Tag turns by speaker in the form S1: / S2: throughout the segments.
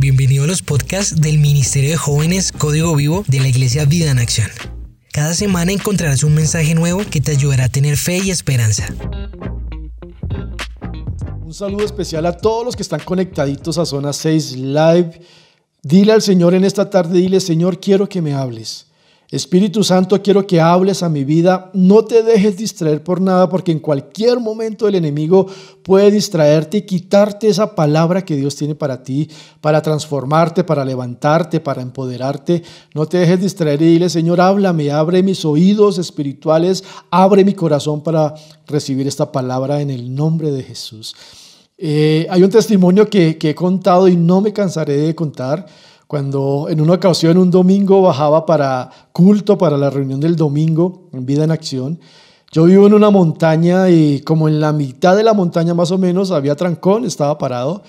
S1: Bienvenido a los podcasts del Ministerio de Jóvenes Código Vivo de la Iglesia Vida en Acción. Cada semana encontrarás un mensaje nuevo que te ayudará a tener fe y esperanza.
S2: Un saludo especial a todos los que están conectaditos a Zona 6 Live. Dile al Señor en esta tarde, dile, Señor, quiero que me hables. Espíritu Santo, quiero que hables a mi vida. No te dejes distraer por nada, porque en cualquier momento el enemigo puede distraerte y quitarte esa palabra que Dios tiene para ti, para transformarte, para levantarte, para empoderarte. No te dejes distraer y dile, Señor, háblame, abre mis oídos espirituales, abre mi corazón para recibir esta palabra en el nombre de Jesús. Eh, hay un testimonio que, que he contado y no me cansaré de contar cuando en una ocasión, un domingo, bajaba para culto, para la reunión del domingo en Vida en Acción. Yo vivo en una montaña y como en la mitad de la montaña más o menos había trancón, estaba parado.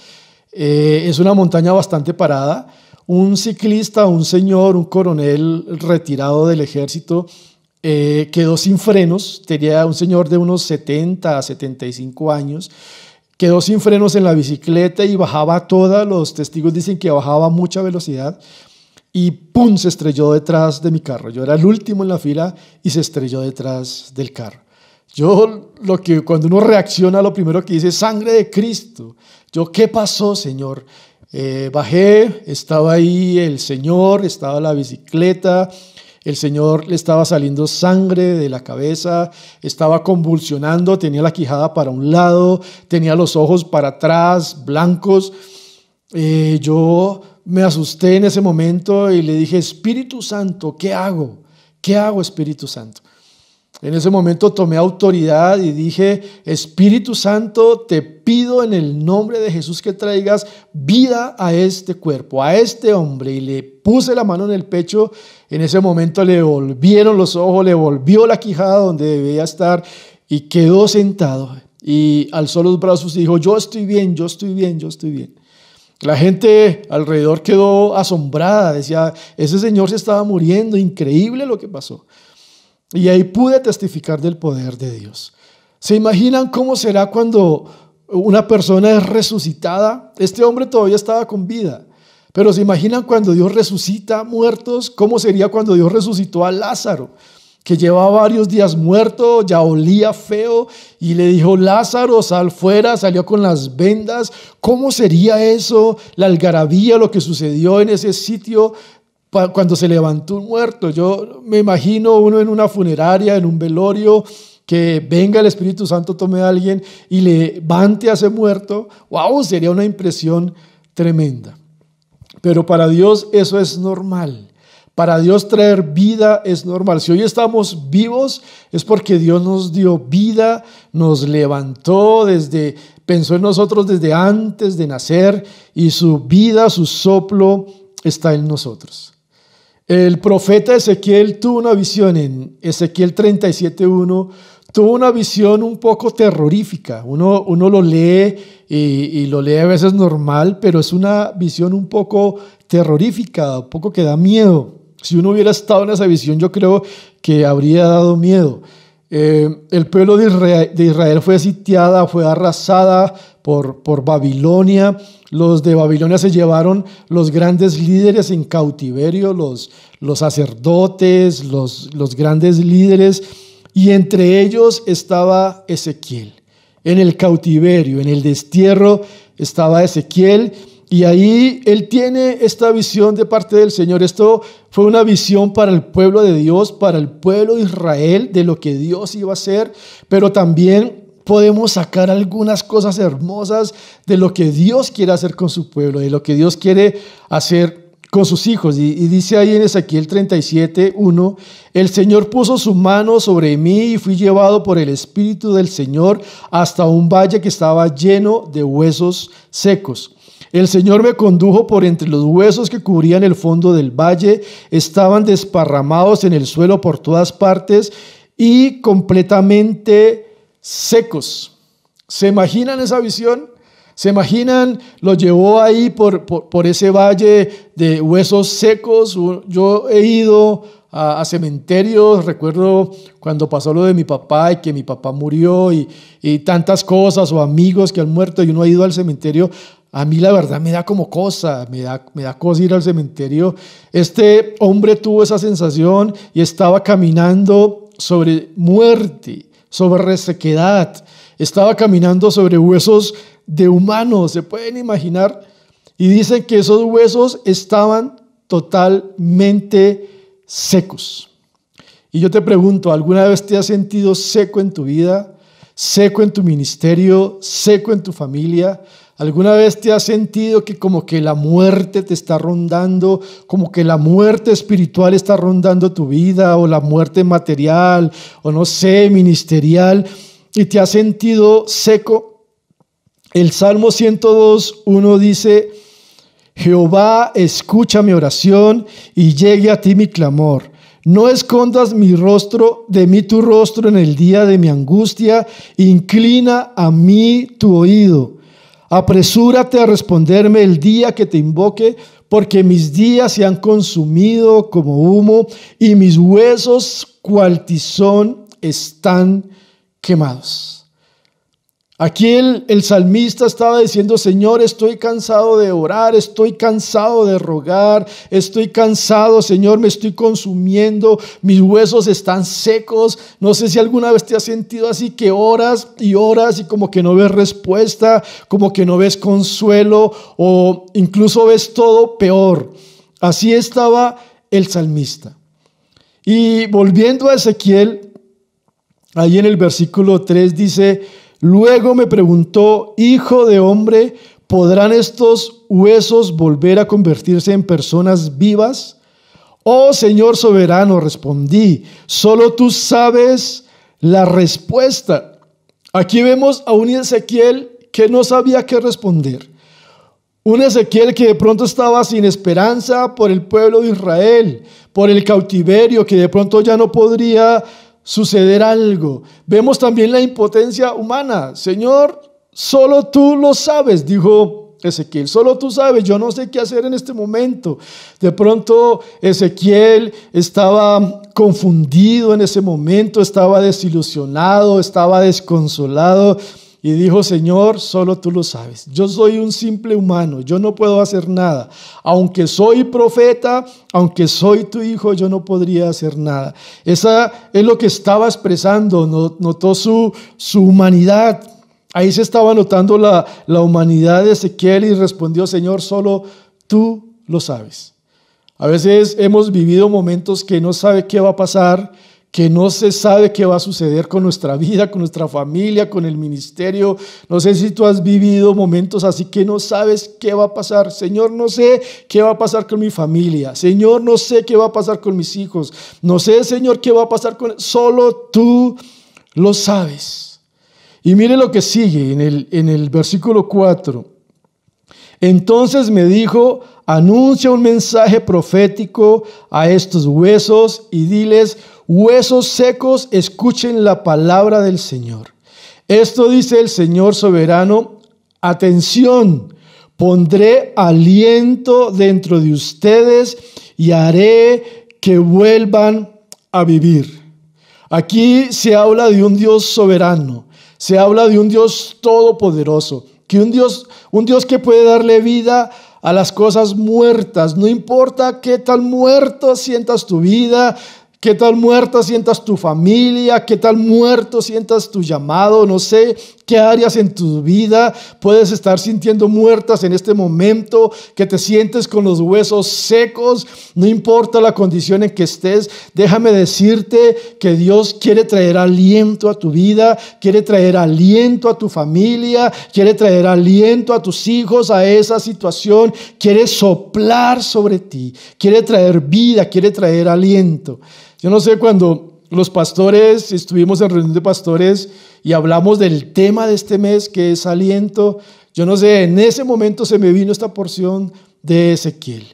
S2: Eh, es una montaña bastante parada. Un ciclista, un señor, un coronel retirado del ejército, eh, quedó sin frenos. Tenía un señor de unos 70 a 75 años quedó sin frenos en la bicicleta y bajaba toda, los testigos dicen que bajaba a mucha velocidad y ¡pum! se estrelló detrás de mi carro. Yo era el último en la fila y se estrelló detrás del carro. Yo lo que cuando uno reacciona lo primero que dice es sangre de Cristo. Yo, ¿qué pasó, Señor? Eh, bajé, estaba ahí el Señor, estaba la bicicleta, el Señor le estaba saliendo sangre de la cabeza, estaba convulsionando, tenía la quijada para un lado, tenía los ojos para atrás, blancos. Eh, yo me asusté en ese momento y le dije, Espíritu Santo, ¿qué hago? ¿Qué hago, Espíritu Santo? En ese momento tomé autoridad y dije, Espíritu Santo, te pido en el nombre de Jesús que traigas vida a este cuerpo, a este hombre. Y le puse la mano en el pecho. En ese momento le volvieron los ojos, le volvió la quijada donde debía estar y quedó sentado. Y alzó los brazos y dijo, yo estoy bien, yo estoy bien, yo estoy bien. La gente alrededor quedó asombrada, decía, ese señor se estaba muriendo, increíble lo que pasó. Y ahí pude testificar del poder de Dios. ¿Se imaginan cómo será cuando una persona es resucitada? Este hombre todavía estaba con vida. Pero se imaginan cuando Dios resucita muertos, cómo sería cuando Dios resucitó a Lázaro, que llevaba varios días muerto, ya olía feo, y le dijo, Lázaro, sal fuera, salió con las vendas. ¿Cómo sería eso? La algarabía, lo que sucedió en ese sitio cuando se levantó un muerto. Yo me imagino uno en una funeraria, en un velorio, que venga el Espíritu Santo, tome a alguien y levante a ese muerto. ¡Wow! Sería una impresión tremenda. Pero para Dios eso es normal. Para Dios traer vida es normal. Si hoy estamos vivos es porque Dios nos dio vida, nos levantó desde, pensó en nosotros desde antes de nacer y su vida, su soplo está en nosotros. El profeta Ezequiel tuvo una visión en Ezequiel 37.1, tuvo una visión un poco terrorífica. Uno, uno lo lee y, lo lee a veces normal, pero es una visión un poco terrorífica, un poco que da miedo. Si uno hubiera estado en esa visión, yo creo que habría dado miedo. Eh, el pueblo de Israel, de Israel, fue sitiada, fue arrasada por, por Babilonia. Los de Babilonia se llevaron los grandes líderes en cautiverio, los, los sacerdotes, los, los grandes líderes, y entre ellos estaba Ezequiel. En el cautiverio, en el destierro, estaba Ezequiel, y ahí él tiene esta visión de parte del Señor. Esto fue una visión para el pueblo de Dios, para el pueblo de Israel, de lo que Dios iba a hacer, pero también podemos sacar algunas cosas hermosas de lo que Dios quiere hacer con su pueblo, de lo que Dios quiere hacer con sus hijos. Y, dice ahí en Ezequiel 37, 1, el Señor puso su mano sobre mí y fui llevado por el Espíritu del Señor hasta un valle que estaba lleno de huesos secos. El Señor me condujo por entre los huesos que cubrían el fondo del valle, estaban desparramados en el suelo por todas partes y completamente secos. ¿Se imaginan esa visión? ¿Se imaginan? Lo llevó ahí por, por, ese valle de huesos secos. Yo he ido a, cementerios, recuerdo cuando pasó lo de mi papá y que mi papá murió y, y tantas cosas o amigos que han muerto y uno ha ido al cementerio a mí la verdad me da como cosa, me da, me da cosa ir al cementerio. Este hombre tuvo esa sensación y estaba caminando sobre muerte, sobre resequedad, estaba caminando sobre huesos de humanos, se pueden imaginar. Y dicen que esos huesos estaban totalmente secos. Y yo te pregunto, ¿alguna vez te has sentido seco en tu vida? ¿Seco en tu ministerio? ¿Seco en tu familia? ¿Alguna vez te has sentido que como que la muerte te está rondando, como que la muerte espiritual está rondando tu vida o la muerte material o no sé, ministerial y te has sentido seco? El Salmo 102, 1 dice, Jehová, escucha mi oración y llegue a ti mi clamor. No escondas mi rostro, de mí tu rostro en el día de mi angustia. Inclina a mí tu oído. Apresúrate a responderme el día que te invoque, porque mis días se han consumido como humo y mis huesos cual tizón están quemados. Aquí el, salmista estaba diciendo, Señor, estoy cansado de orar, estoy cansado de rogar, estoy cansado, Señor, me estoy consumiendo, mis huesos están secos. No sé si alguna vez te has sentido así que oras y oras y como que no ves respuesta, como que no ves consuelo o incluso ves todo peor. Así estaba el salmista. Y volviendo a Ezequiel, ahí en el versículo 3 dice, Luego me preguntó, Hijo de hombre, ¿podrán estos huesos volver a convertirse en personas vivas? Oh Señor soberano, respondí, solo tú sabes la respuesta. Aquí vemos a un Ezequiel que no sabía qué responder. Un Ezequiel que de pronto estaba sin esperanza por el pueblo de Israel, por el cautiverio, que de pronto ya no podría suceder algo. Vemos también la impotencia humana. Señor, solo tú lo sabes, dijo Ezequiel, solo tú sabes, yo no sé qué hacer en este momento. De pronto Ezequiel estaba confundido en ese momento, estaba desilusionado, estaba desconsolado y dijo, Señor, solo tú lo sabes. Yo soy un simple humano, yo no puedo hacer nada. Aunque soy profeta, aunque soy tu hijo, yo no podría hacer nada. Esa es lo que estaba expresando, notó su, su humanidad. Ahí se estaba notando la, la humanidad de Ezequiel y respondió, Señor, solo tú lo sabes. A veces hemos vivido momentos que no sabe qué va a pasar, que no se sabe qué va a suceder con nuestra vida, con nuestra familia, con el ministerio. No sé si tú has vivido momentos así que no sabes qué va a pasar. Señor, no sé qué va a pasar con mi familia. Señor, no sé qué va a pasar con mis hijos. No sé, Señor, qué va a pasar con... Solo tú lo sabes. Y mire lo que sigue en el, en el versículo 4. Entonces me dijo, anuncia un mensaje profético a estos huesos y diles, Huesos secos, escuchen la palabra del Señor. Esto dice el Señor soberano. Atención, pondré aliento dentro de ustedes y haré que vuelvan a vivir. Aquí se habla de un Dios soberano, se habla de un Dios todopoderoso, que un Dios, un Dios que puede darle vida a las cosas muertas, no importa qué tal muerto sientas tu vida, ¿Qué tal muerta sientas tu familia? ¿Qué tal muerto sientas tu llamado? No sé qué áreas en tu vida puedes estar sintiendo muertas en este momento, que te sientes con los huesos secos, no importa la condición en que estés, déjame decirte que Dios quiere traer aliento a tu vida, quiere traer aliento a tu familia, quiere traer aliento a tus hijos, a esa situación, quiere soplar sobre ti, quiere traer vida, quiere traer aliento. Yo no sé cuando los pastores, estuvimos en reunión de pastores y hablamos del tema de este mes que es aliento, yo no sé, en ese momento se me vino esta porción de Ezequiel.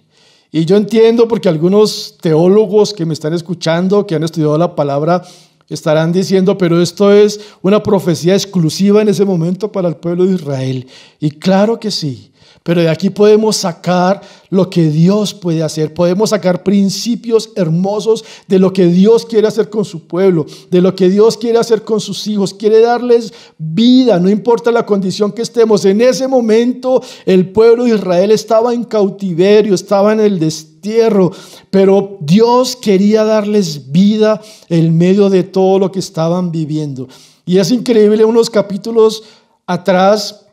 S2: Y yo entiendo porque algunos teólogos que me están escuchando, que han estudiado la palabra, estarán diciendo, pero esto es una profecía exclusiva en ese momento para el pueblo de Israel. Y claro que sí, Pero de aquí podemos sacar lo que Dios puede hacer. Podemos sacar principios hermosos de lo que Dios quiere hacer con su pueblo, de lo que Dios quiere hacer con sus hijos. Quiere darles vida, no importa la condición que estemos. En ese momento el pueblo de Israel estaba en cautiverio, estaba en el destierro, pero Dios quería darles vida en medio de todo lo que estaban viviendo. Y es increíble, unos capítulos atrás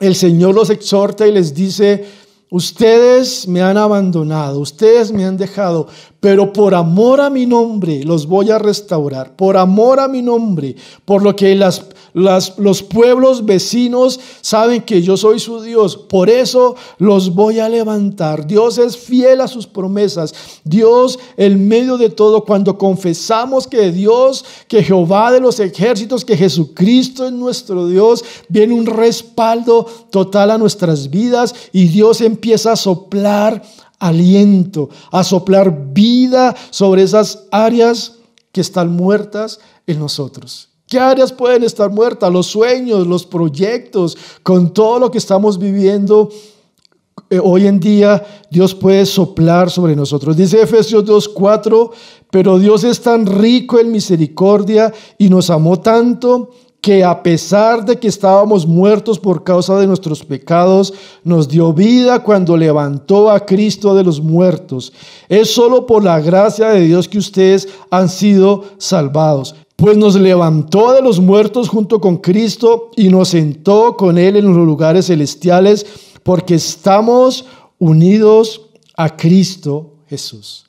S2: el Señor los exhorta y les dice, ustedes me han abandonado, ustedes me han dejado, pero por amor a mi nombre los voy a restaurar, por amor a mi nombre, por lo que las, los pueblos vecinos saben que yo soy su Dios, por eso los voy a levantar. Dios es fiel a sus promesas. Dios, en medio de todo, cuando confesamos que Dios, que Jehová de los ejércitos, que Jesucristo es nuestro Dios, viene un respaldo total a nuestras vidas y Dios empieza a soplar aliento, a soplar vida sobre esas áreas que están muertas en nosotros. ¿Qué áreas pueden estar muertas? Los sueños, los proyectos, con todo lo que estamos viviendo eh, hoy en día, Dios puede soplar sobre nosotros. Dice Efesios 2.4, pero Dios es tan rico en misericordia y nos amó tanto que a pesar de que estábamos muertos por causa de nuestros pecados, nos dio vida cuando levantó a Cristo de los muertos. Es solo por la gracia de Dios que ustedes han sido salvados. Pues nos levantó de los muertos junto con Cristo y nos sentó con Él en los lugares celestiales, porque estamos unidos a Cristo Jesús.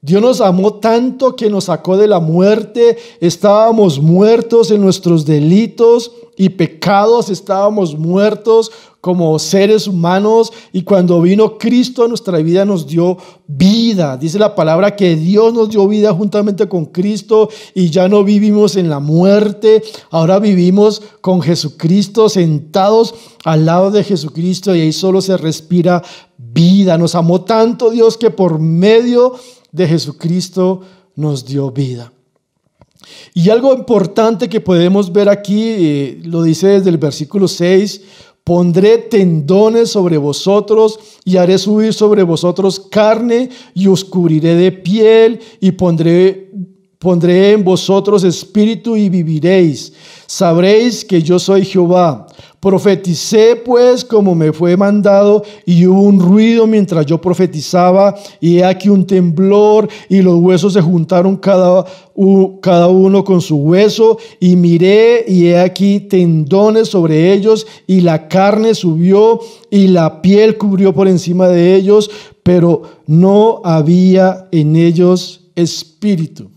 S2: Dios nos amó tanto que nos sacó de la muerte. Estábamos muertos en nuestros delitos y pecados, estábamos muertos como seres humanos y cuando vino Cristo a nuestra vida nos dio vida. Dice la palabra que Dios nos dio vida juntamente con Cristo y ya no vivimos en la muerte, ahora vivimos con Jesucristo sentados al lado de Jesucristo y ahí solo se respira vida. Nos amó tanto Dios que por medio de Jesucristo nos dio vida. Y algo importante que podemos ver aquí, eh, lo dice desde el versículo 6, pondré tendones sobre vosotros y haré subir sobre vosotros carne y os cubriré de piel y pondré, pondré en vosotros espíritu y viviréis. Sabréis que yo soy Jehová. Profeticé pues como me fue mandado y hubo un ruido mientras yo profetizaba y he aquí un temblor y los huesos se juntaron cada, cada uno con su hueso y miré y he aquí tendones sobre ellos y la carne subió y la piel cubrió por encima de ellos, pero no había en ellos espíritu.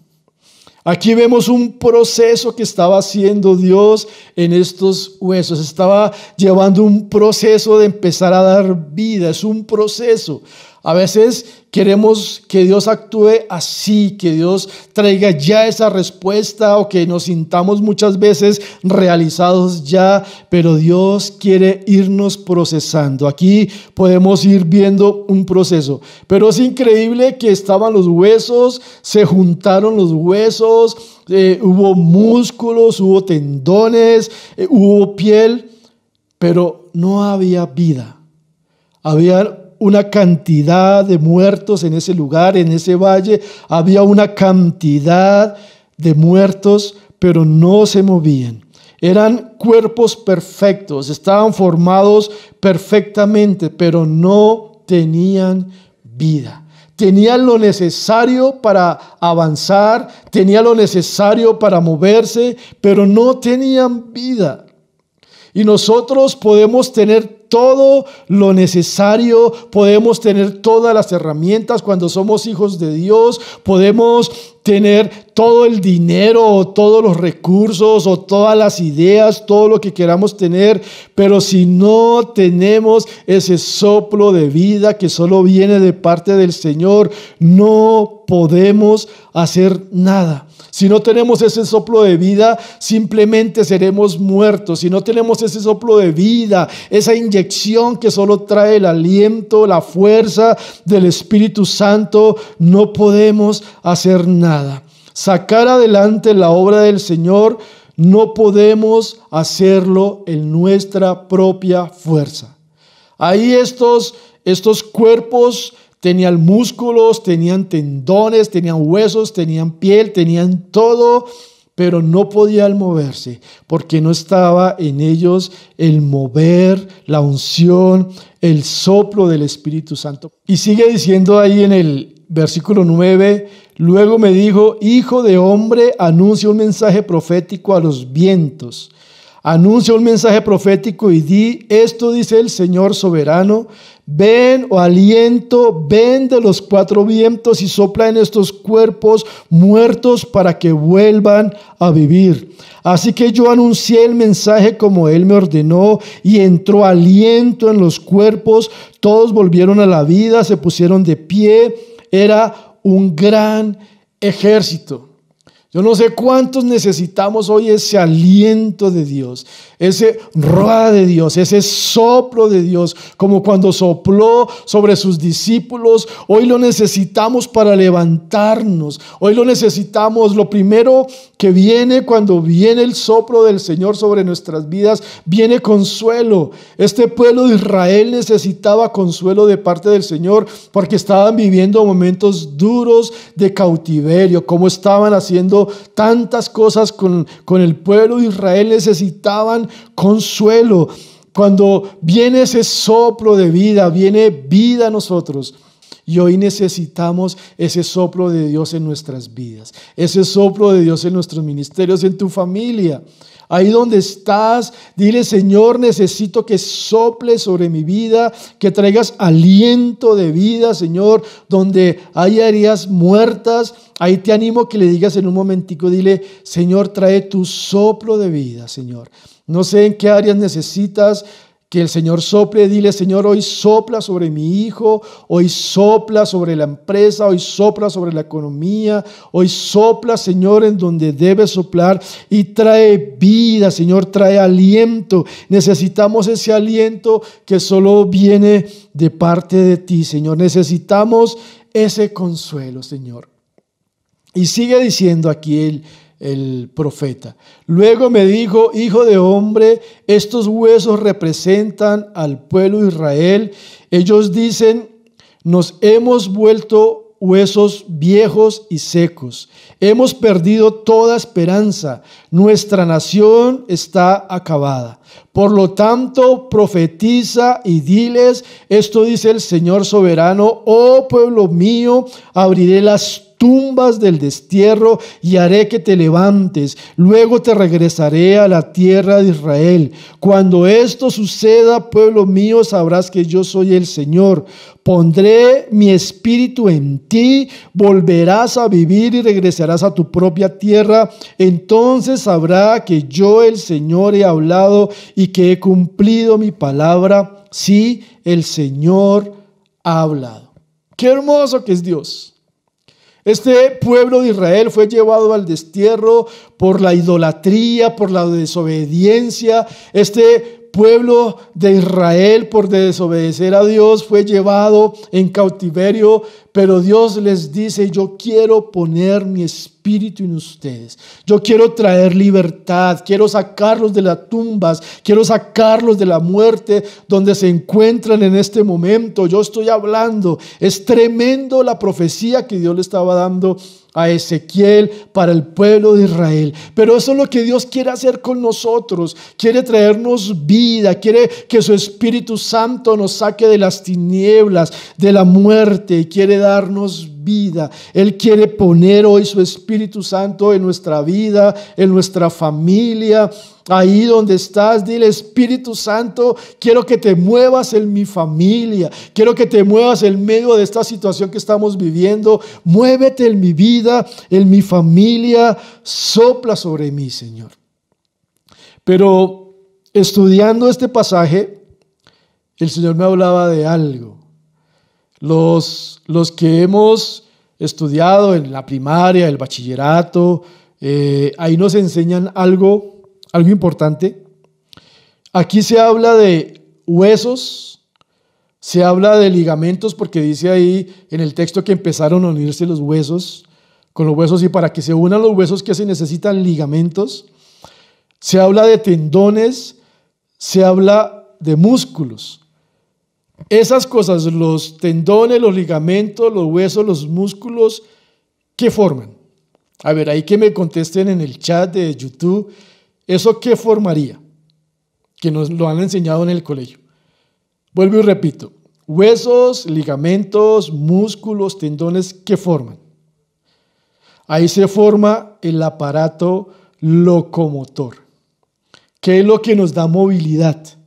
S2: Aquí vemos un proceso que estaba haciendo Dios en estos huesos. Estaba llevando un proceso de empezar a dar vida. Es un proceso. A veces queremos que Dios actúe así, que Dios traiga ya esa respuesta o que nos sintamos muchas veces realizados ya, pero Dios quiere irnos procesando. Aquí podemos ir viendo un proceso, pero es increíble que estaban los huesos, se juntaron los huesos, eh, hubo músculos, hubo tendones, eh, hubo piel, pero no había vida. Había una cantidad de muertos en ese lugar, en ese valle. Había una cantidad de muertos, pero no se movían. Eran cuerpos perfectos, estaban formados perfectamente, pero no tenían vida. Tenían lo necesario para avanzar, tenían lo necesario para moverse, pero no tenían vida. Y nosotros podemos tener todo lo necesario, podemos tener todas las herramientas cuando somos hijos de Dios, podemos tener todo el dinero o todos los recursos o todas las ideas, todo lo que queramos tener, pero si no tenemos ese soplo de vida que solo viene de parte del Señor, no podemos hacer nada. Si no tenemos ese soplo de vida, simplemente seremos muertos. Si no tenemos ese soplo de vida, esa que solo trae el aliento, la fuerza del Espíritu Santo, no podemos hacer nada. Sacar adelante la obra del Señor, no podemos hacerlo en nuestra propia fuerza. Ahí estos, estos cuerpos tenían músculos, tenían tendones, tenían huesos, tenían piel, tenían todo, pero no podían moverse porque no estaba en ellos el mover, la unción, el soplo del Espíritu Santo. Y sigue diciendo ahí en el versículo 9, luego me dijo, hijo de hombre, anuncia un mensaje profético a los vientos Anuncia un mensaje profético y di, esto dice el Señor soberano, ven o aliento, ven de los cuatro vientos y sopla en estos cuerpos muertos para que vuelvan a vivir. Así que yo anuncié el mensaje como él me ordenó y entró aliento en los cuerpos, todos volvieron a la vida, se pusieron de pie, era un gran ejército. Yo no sé cuántos necesitamos hoy ese aliento de Dios, ese rueda de Dios, ese soplo de Dios, como cuando sopló sobre sus discípulos. Hoy lo necesitamos para levantarnos. Hoy lo necesitamos. Lo primero que viene cuando viene el soplo del Señor sobre nuestras vidas, viene consuelo. Este pueblo de Israel necesitaba consuelo de parte del Señor porque estaban viviendo momentos duros de cautiverio, como estaban haciendo tantas cosas con, con el pueblo de Israel, necesitaban consuelo. Cuando viene ese soplo de vida, viene vida a nosotros. Y hoy necesitamos ese soplo de Dios en nuestras vidas, ese soplo de Dios en nuestros ministerios, en tu familia. Ahí donde estás, dile, Señor, necesito que sople sobre mi vida, que traigas aliento de vida, Señor, donde hay áreas muertas. Ahí te animo que le digas en un momentico, dile, Señor, trae tu soplo de vida, Señor. No sé en qué áreas necesitas que el Señor sople, dile, Señor, hoy sopla sobre mi hijo, hoy sopla sobre la empresa, hoy sopla sobre la economía, hoy sopla, Señor, en donde debe soplar y trae vida, Señor, trae aliento. Necesitamos ese aliento que solo viene de parte de ti, Señor. Necesitamos ese consuelo, Señor. Y sigue diciendo aquí el el profeta. Luego me dijo, hijo de hombre, estos huesos representan al pueblo de Israel. Ellos dicen, nos hemos vuelto huesos viejos y secos. Hemos perdido toda esperanza. Nuestra nación está acabada. Por lo tanto, profetiza y diles, esto dice el Señor soberano, oh pueblo mío, abriré las tumbas del destierro y haré que te levantes. Luego te regresaré a la tierra de Israel. Cuando esto suceda, pueblo mío, sabrás que yo soy el Señor. Pondré mi espíritu en ti, volverás a vivir y regresarás a tu propia tierra. Entonces sabrá que yo el Señor he hablado y que he cumplido mi palabra. Sí, el Señor ha hablado. Qué hermoso que es Dios. Este pueblo de Israel fue llevado al destierro por la idolatría, por la desobediencia. Este pueblo de Israel por desobedecer a Dios fue llevado en cautiverio, pero Dios les dice, yo quiero poner mi espíritu en ustedes. Yo quiero traer libertad, quiero sacarlos de las tumbas, quiero sacarlos de la muerte donde se encuentran en este momento. Yo estoy hablando, es tremendo la profecía que Dios le estaba dando a Ezequiel para el pueblo de Israel. Pero eso es lo que Dios quiere hacer con nosotros. Quiere traernos vida, quiere que su Espíritu Santo nos saque de las tinieblas, de la muerte, y quiere darnos vida. Él quiere poner hoy su Espíritu Santo en nuestra vida, en nuestra familia. Ahí donde estás, dile Espíritu Santo, quiero que te muevas en mi familia, quiero que te muevas en medio de esta situación que estamos viviendo. Muévete en mi vida, en mi familia, sopla sobre mí, Señor. Pero estudiando este pasaje, el Señor me hablaba de algo. Los, los que hemos estudiado en la primaria, el bachillerato, eh, ahí nos enseñan algo, algo importante. Aquí se habla de huesos, se habla de ligamentos, porque dice ahí en el texto que empezaron a unirse los huesos con los huesos y para que se unan los huesos que se necesitan ligamentos. Se habla de tendones, se habla de músculos. Esas cosas, los tendones, los ligamentos, los huesos, los músculos, ¿qué forman? A ver, ahí que me contesten en el chat de YouTube, ¿eso qué formaría? Que nos lo han enseñado en el colegio. Vuelvo y repito, huesos, ligamentos, músculos, tendones, ¿qué forman? Ahí se forma el aparato locomotor, que es lo que nos da movilidad.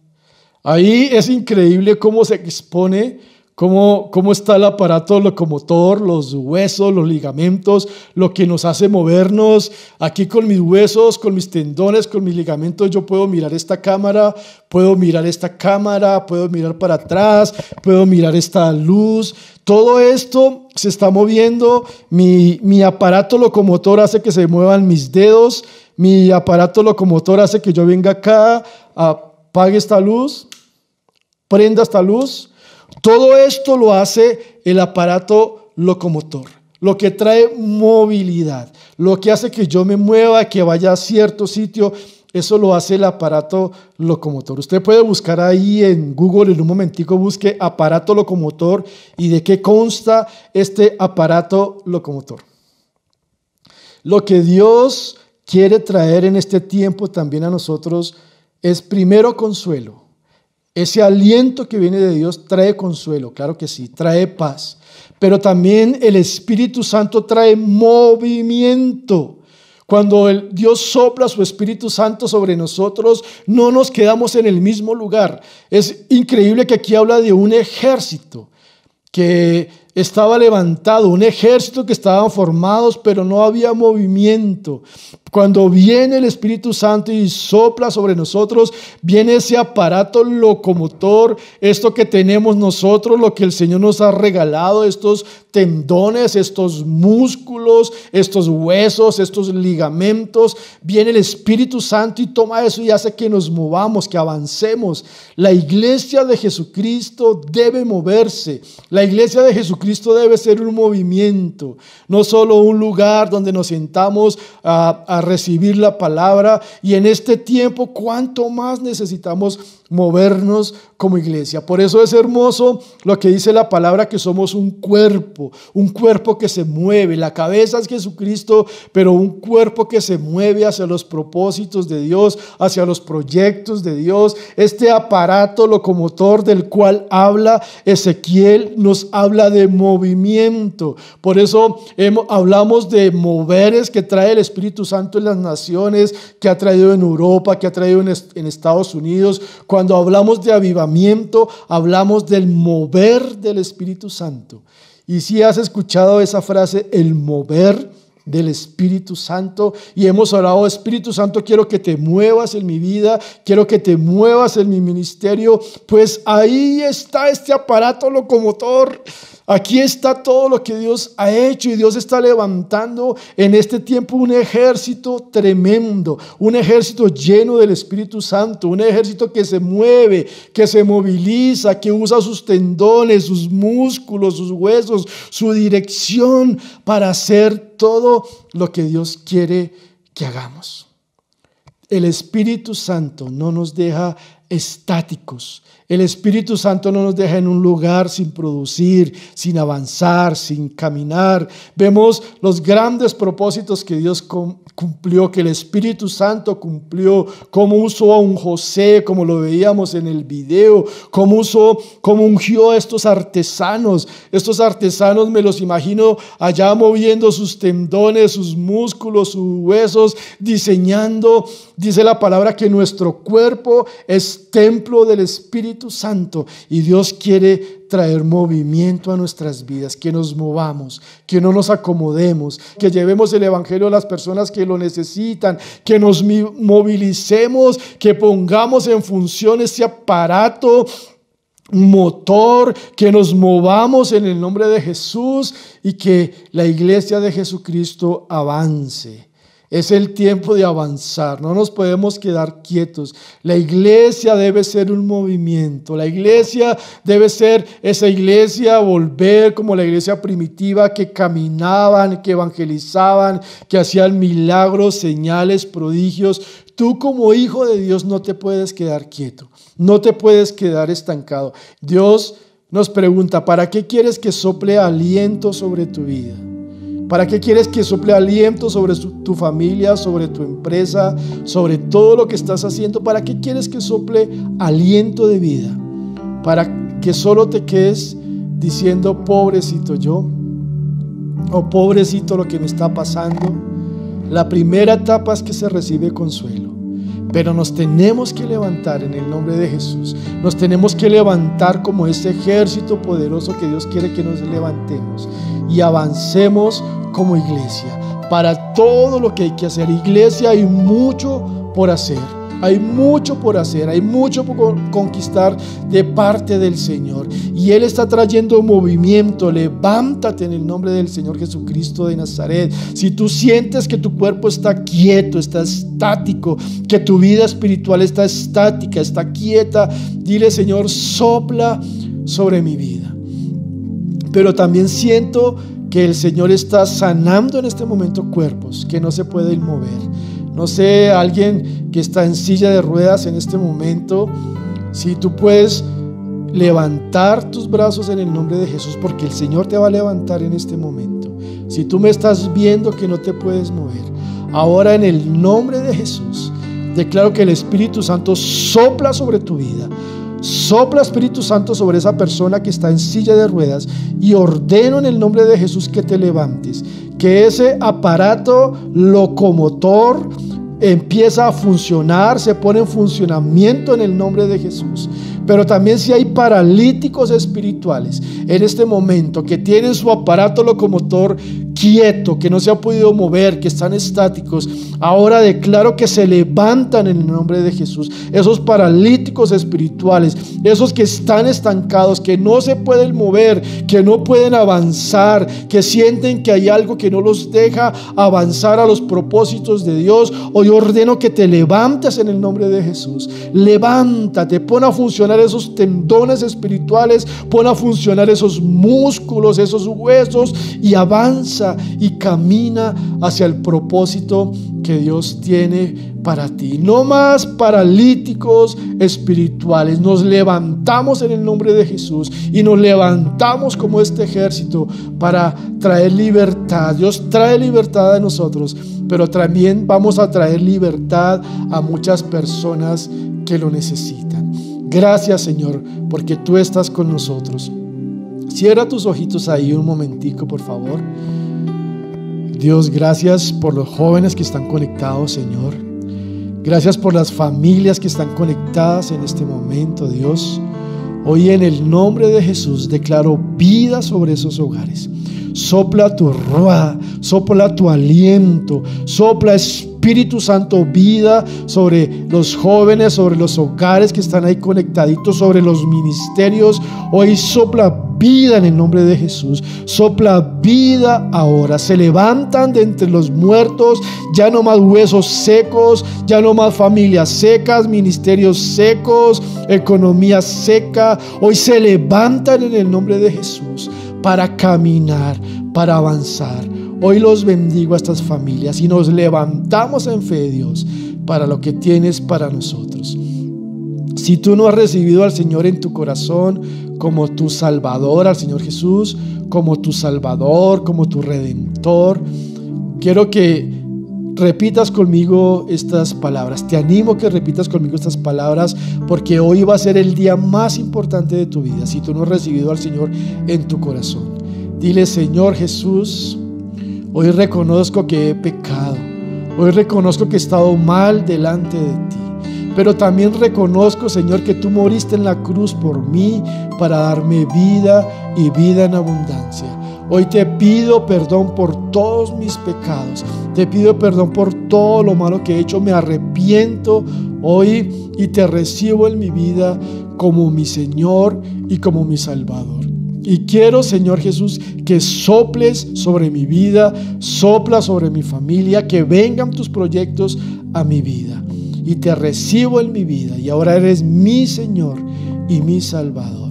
S2: Ahí es increíble cómo se expone Cómo, cómo, está el aparato locomotor, los huesos, los ligamentos, lo que nos hace movernos. Aquí con mis huesos, con mis tendones, con mis ligamentos, yo puedo mirar esta cámara, puedo mirar esta cámara, puedo mirar para atrás, puedo mirar esta luz. Todo esto se está moviendo. Mi, mi aparato locomotor hace que se muevan mis dedos. Mi aparato locomotor hace que yo venga acá, apague esta luz, prenda esta luz todo esto lo hace el aparato locomotor, lo que trae movilidad, lo que hace que yo me mueva, que vaya a cierto sitio, eso lo hace el aparato locomotor. Usted puede buscar ahí en Google en un momentico, busque aparato locomotor y de qué consta este aparato locomotor. Lo que Dios quiere traer en este tiempo también a nosotros es primero consuelo. Ese aliento que viene de Dios trae consuelo, claro que sí, trae paz. Pero también el Espíritu Santo trae movimiento. Cuando el Dios sopla su Espíritu Santo sobre nosotros, no nos quedamos en el mismo lugar. Es increíble que aquí habla de un ejército que estaba levantado, un ejército que estaban formados, pero no había movimiento. Cuando viene el Espíritu Santo y sopla sobre nosotros, viene ese aparato locomotor, esto que tenemos nosotros, lo que el Señor nos ha regalado, estos tendones, estos músculos, estos huesos, estos ligamentos. Viene el Espíritu Santo y toma eso y hace que nos movamos, que avancemos. La iglesia de Jesucristo debe moverse. La iglesia de Jesucristo debe ser un movimiento, no solo un lugar donde nos sentamos a, a recibir la palabra. Y en este tiempo cuánto más necesitamos movernos como iglesia. Por eso es hermoso lo que dice la palabra que somos un cuerpo, un cuerpo que se mueve. La cabeza es Jesucristo, pero un cuerpo que se mueve hacia los propósitos de Dios, hacia los proyectos de Dios. Este aparato locomotor del cual habla Ezequiel nos habla de movimiento. Por eso hablamos de moveres que trae el Espíritu Santo en las naciones, que ha traído en Europa, que ha traído en, Estados Unidos. Hablamos de avivamiento, hablamos del mover del Espíritu Santo. Y si has escuchado esa frase, el mover del Espíritu Santo. Y hemos orado, Espíritu Santo, quiero que te muevas en mi vida, quiero que te muevas en mi ministerio, pues ahí está este aparato locomotor Aquí está todo lo que Dios ha hecho y Dios está levantando en este tiempo un ejército tremendo, un ejército lleno del Espíritu Santo, un ejército que se mueve, que se moviliza, que usa sus tendones, sus músculos, sus huesos, su dirección para hacer todo lo que Dios quiere que hagamos. El Espíritu Santo no nos deja estáticos. El Espíritu Santo no nos deja en un lugar sin producir, sin avanzar, sin caminar. Vemos los grandes propósitos que Dios cumplió, que el Espíritu Santo cumplió, cómo usó a un José, como lo veíamos en el video, cómo usó, cómo ungió a estos artesanos. Estos artesanos me los imagino allá moviendo sus tendones, sus músculos, sus huesos, diseñando, dice la palabra que nuestro cuerpo es templo del Espíritu Santo y Dios quiere traer movimiento a nuestras vidas, que nos movamos, que no nos acomodemos, que llevemos el Evangelio a las personas que lo necesitan, que nos movilicemos, que pongamos en función ese aparato motor, que nos movamos en el nombre de Jesús y que la iglesia de Jesucristo avance. Es el tiempo de avanzar, no nos podemos quedar quietos. La iglesia debe ser un movimiento, la iglesia debe ser esa iglesia, volver como la iglesia primitiva que caminaban, que evangelizaban, que hacían milagros, señales, prodigios, tú como hijo de Dios no te puedes quedar quieto, no te puedes quedar estancado. Dios nos pregunta, ¿para qué quieres que sople aliento sobre tu vida? ¿Para qué quieres que sople aliento sobre tu familia, sobre tu empresa, sobre todo lo que estás haciendo? ¿Para qué quieres que sople aliento de vida? Para que solo te quedes diciendo, pobrecito yo, o pobrecito lo que me está pasando. La primera etapa es que se recibe consuelo. Pero nos tenemos que levantar en el nombre de Jesús. Nos tenemos que levantar como ese ejército poderoso que Dios quiere que nos levantemos y avancemos como iglesia. Para todo lo que hay que hacer, iglesia, hay mucho por hacer. Hay mucho por hacer, hay mucho por conquistar de parte del Señor. Y Él está trayendo movimiento. Levántate en el nombre del Señor Jesucristo de Nazaret. Si tú sientes que tu cuerpo está quieto, está estático, que tu vida espiritual está estática, está quieta, dile Señor, sopla sobre mi vida. Pero también siento que el Señor está sanando en este momento cuerpos que no se pueden mover no sé, alguien que está en silla de ruedas en este momento, si tú puedes levantar tus brazos en el nombre de Jesús, porque el Señor te va a levantar en este momento. Si tú me estás viendo que no te puedes mover, ahora en el nombre de Jesús, declaro que el Espíritu Santo sopla sobre tu vida. Sopla Espíritu Santo sobre esa persona que está en silla de ruedas y ordeno en el nombre de Jesús que te levantes, que ese aparato locomotor empieza a funcionar, se pone en funcionamiento en el nombre de Jesús. Pero también si hay paralíticos espirituales en este momento que tienen su aparato locomotor quieto, que no se ha podido mover, que están estáticos, ahora declaro que se levantan en el nombre de Jesús. Esos paralíticos espirituales, esos que están estancados, que no se pueden mover, que no pueden avanzar, que sienten que hay algo que no los deja avanzar a los propósitos de Dios. Hoy ordeno que te levantes en el nombre de Jesús. Levántate, pon a funcionar esos tendones espirituales, pon a funcionar esos músculos, esos huesos y avanza y camina hacia el propósito que Dios tiene para ti. No más paralíticos espirituales. Nos levantamos en el nombre de Jesús y nos levantamos como este ejército para traer libertad. Dios trae libertad a nosotros, pero también vamos a traer libertad a muchas personas que lo necesitan. Gracias Señor, porque tú estás con nosotros. Cierra tus ojitos ahí un momentico, por favor. Dios, gracias por los jóvenes que están conectados, Señor. Gracias por las familias que están conectadas en este momento, Dios. Hoy en el nombre de Jesús declaro vida sobre esos hogares. Sopla tu rueda, sopla tu aliento, sopla Espíritu Santo vida sobre los jóvenes, sobre los hogares que están ahí conectaditos, sobre los ministerios. Hoy sopla vida en el nombre de Jesús. Sopla vida ahora. Se levantan de entre los muertos, ya no más huesos secos, ya no más familias secas, ministerios secos, economía seca. Hoy se levantan en el nombre de Jesús para caminar, para avanzar. Hoy los bendigo a estas familias y nos levantamos en fe, Dios, para lo que tienes para nosotros. Si tú no has recibido al Señor en tu corazón como tu Salvador, al Señor Jesús, como tu Salvador, como tu Redentor, quiero que repitas conmigo estas palabras. Te animo que repitas conmigo estas palabras porque hoy va a ser el día más importante de tu vida si tú no has recibido al Señor en tu corazón. Dile, Señor Jesús, hoy reconozco que he pecado. Hoy reconozco que he estado mal delante de ti. Pero también reconozco, Señor, que tú moriste en la cruz por mí para darme vida y vida en abundancia. Hoy te pido perdón por todos mis pecados. Te pido perdón por todo lo malo que he hecho. Me arrepiento hoy y te recibo en mi vida como mi Señor y como mi Salvador. Y quiero, Señor Jesús, que soples sobre mi vida, sopla sobre mi familia, que vengan tus proyectos a mi vida y te recibo en mi vida y ahora eres mi Señor y mi Salvador.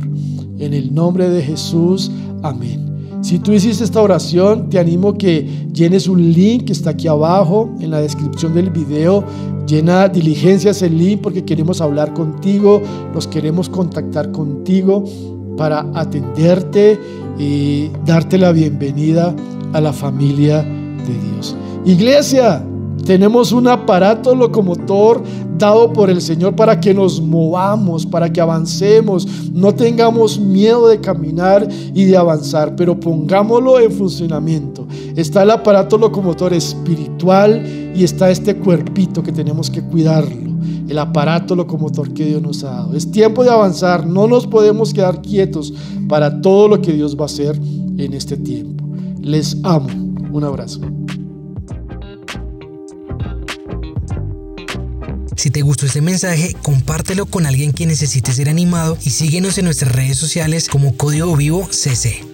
S2: En el nombre de Jesús, amén. Si tú hiciste esta oración, te animo que llenes un link que está aquí abajo en la descripción del video. Llena diligencias el link porque queremos hablar contigo, nos queremos contactar contigo para atenderte y darte la bienvenida a la familia de Dios. Iglesia, tenemos un aparato locomotor dado por el Señor para que nos movamos, para que avancemos, no tengamos miedo de caminar y de avanzar, pero pongámoslo en funcionamiento. Está el aparato locomotor espiritual y está este cuerpito que tenemos que cuidarlo, el aparato locomotor que Dios nos ha dado. Es tiempo de avanzar, no nos podemos quedar quietos para todo lo que Dios va a hacer en este tiempo. Les amo. Un abrazo.
S1: Si te gustó este mensaje, compártelo con alguien que necesite ser animado y síguenos en nuestras redes sociales como Código Vivo CC.